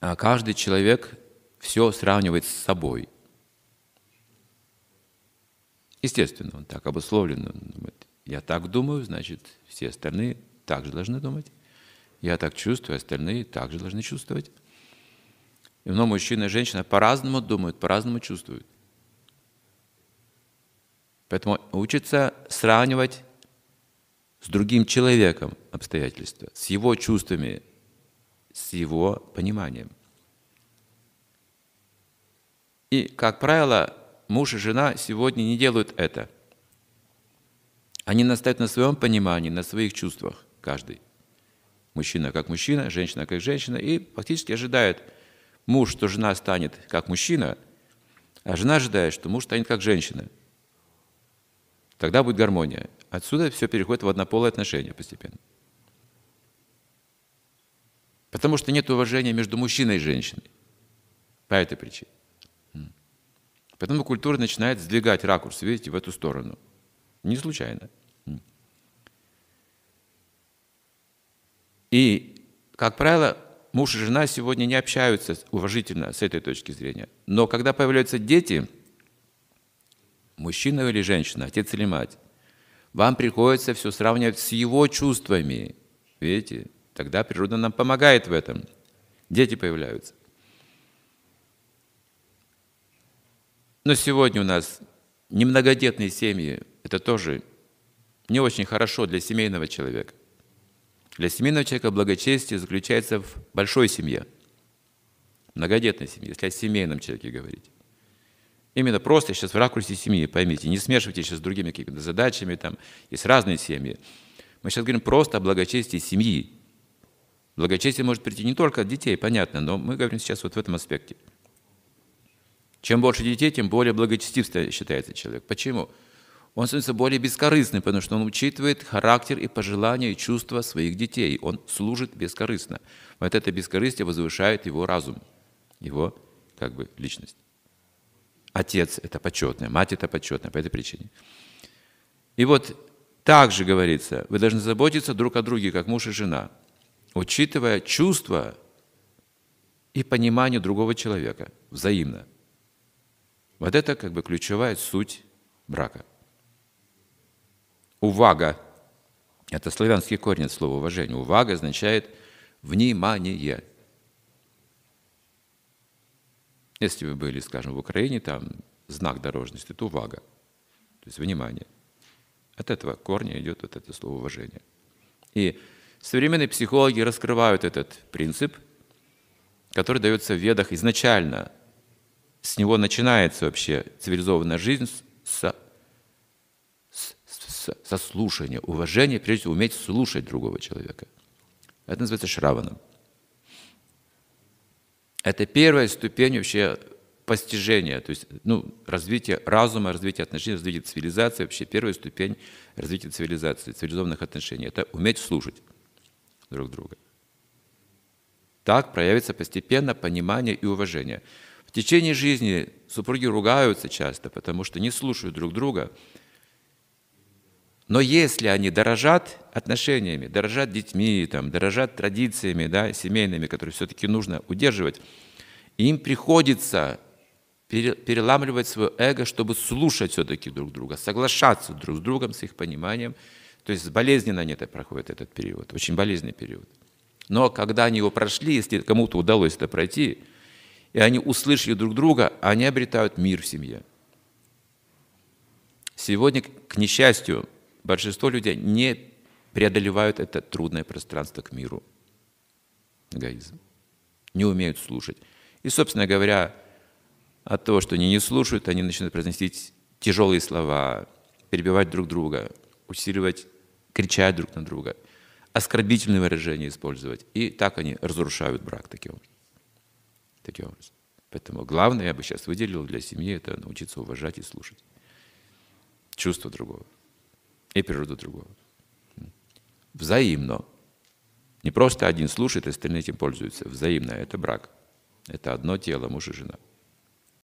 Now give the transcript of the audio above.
а каждый человек все сравнивает с собой. Естественно, он так обусловлен. Он думает, я так думаю, значит, все остальные также должны думать. Я так чувствую, остальные также должны чувствовать. Но мужчина и женщина по-разному думают, по-разному чувствуют. Поэтому учится сравнивать с другим человеком обстоятельства, с его чувствами, с его пониманием. И, как правило, муж и жена сегодня не делают это. Они настаивают на своем понимании, на своих чувствах, каждый. Мужчина как мужчина, женщина как женщина, и фактически ожидает муж, что жена станет как мужчина, а жена ожидает, что муж станет как женщина. Тогда будет гармония. Отсюда все переходит в однополые отношения постепенно. Потому что нет уважения между мужчиной и женщиной. По этой причине. Поэтому культура начинает сдвигать ракурс, видите, в эту сторону. Не случайно. И, как правило, муж и жена сегодня не общаются уважительно с этой точки зрения. Но когда появляются дети, мужчина или женщина, отец или мать, вам приходится все сравнивать с его чувствами. Видите? Тогда природа нам помогает в этом. Дети появляются. Но сегодня у нас немногодетные семьи. Это тоже не очень хорошо для семейного человека. Для семейного человека благочестие заключается в большой семье, многодетной семье, если о семейном человеке говорить. Именно просто сейчас в ракурсе семьи, поймите, не смешивайте сейчас с другими какими-то задачами, там есть разные семьи. Мы сейчас говорим просто о благочестии семьи. Благочестие может прийти не только от детей, понятно, но мы говорим сейчас вот в этом аспекте. Чем больше детей, тем более благочестив считается человек. Почему? Он становится более бескорыстным, потому что он учитывает характер и пожелания и чувства своих детей. Он служит бескорыстно. Вот это бескорыстие возвышает его разум, его как бы личность. Отец – это почетное, мать – это почетное по этой причине. И вот также говорится, вы должны заботиться друг о друге, как муж и жена, учитывая чувства и понимание другого человека взаимно. Вот это как бы ключевая суть брака. Увага – это славянский корень слова уважение. Увага означает внимание – если вы были, скажем, в Украине, там знак дорожности – это увага, то есть внимание. От этого корня идет вот это слово уважение. И современные психологи раскрывают этот принцип, который дается в ведах изначально. С него начинается вообще цивилизованная жизнь с, с, с, со слушания, уважения, прежде всего уметь слушать другого человека. Это называется шраваном. Это первая ступень вообще постижения, то есть ну, развитие разума, развитие отношений, развитие цивилизации, вообще первая ступень развития цивилизации, цивилизованных отношений. Это уметь слушать друг друга. Так проявится постепенно понимание и уважение. В течение жизни супруги ругаются часто, потому что не слушают друг друга. Но если они дорожат отношениями, дорожат детьми, там, дорожат традициями да, семейными, которые все-таки нужно удерживать, им приходится переламливать свое эго, чтобы слушать все-таки друг друга, соглашаться друг с другом, с их пониманием. То есть болезненно они это проходят этот период, очень болезненный период. Но когда они его прошли, если кому-то удалось это пройти, и они услышали друг друга, они обретают мир в семье. Сегодня, к несчастью, большинство людей не преодолевают это трудное пространство к миру. Эгоизм. Не умеют слушать. И, собственно говоря, от того, что они не слушают, они начинают произносить тяжелые слова, перебивать друг друга, усиливать, кричать друг на друга, оскорбительные выражения использовать. И так они разрушают брак таким. Таким образом. Поэтому главное, я бы сейчас выделил для семьи, это научиться уважать и слушать чувства другого и природу другого. Взаимно. Не просто один слушает, остальные этим пользуются. Взаимно. Это брак. Это одно тело, муж и жена.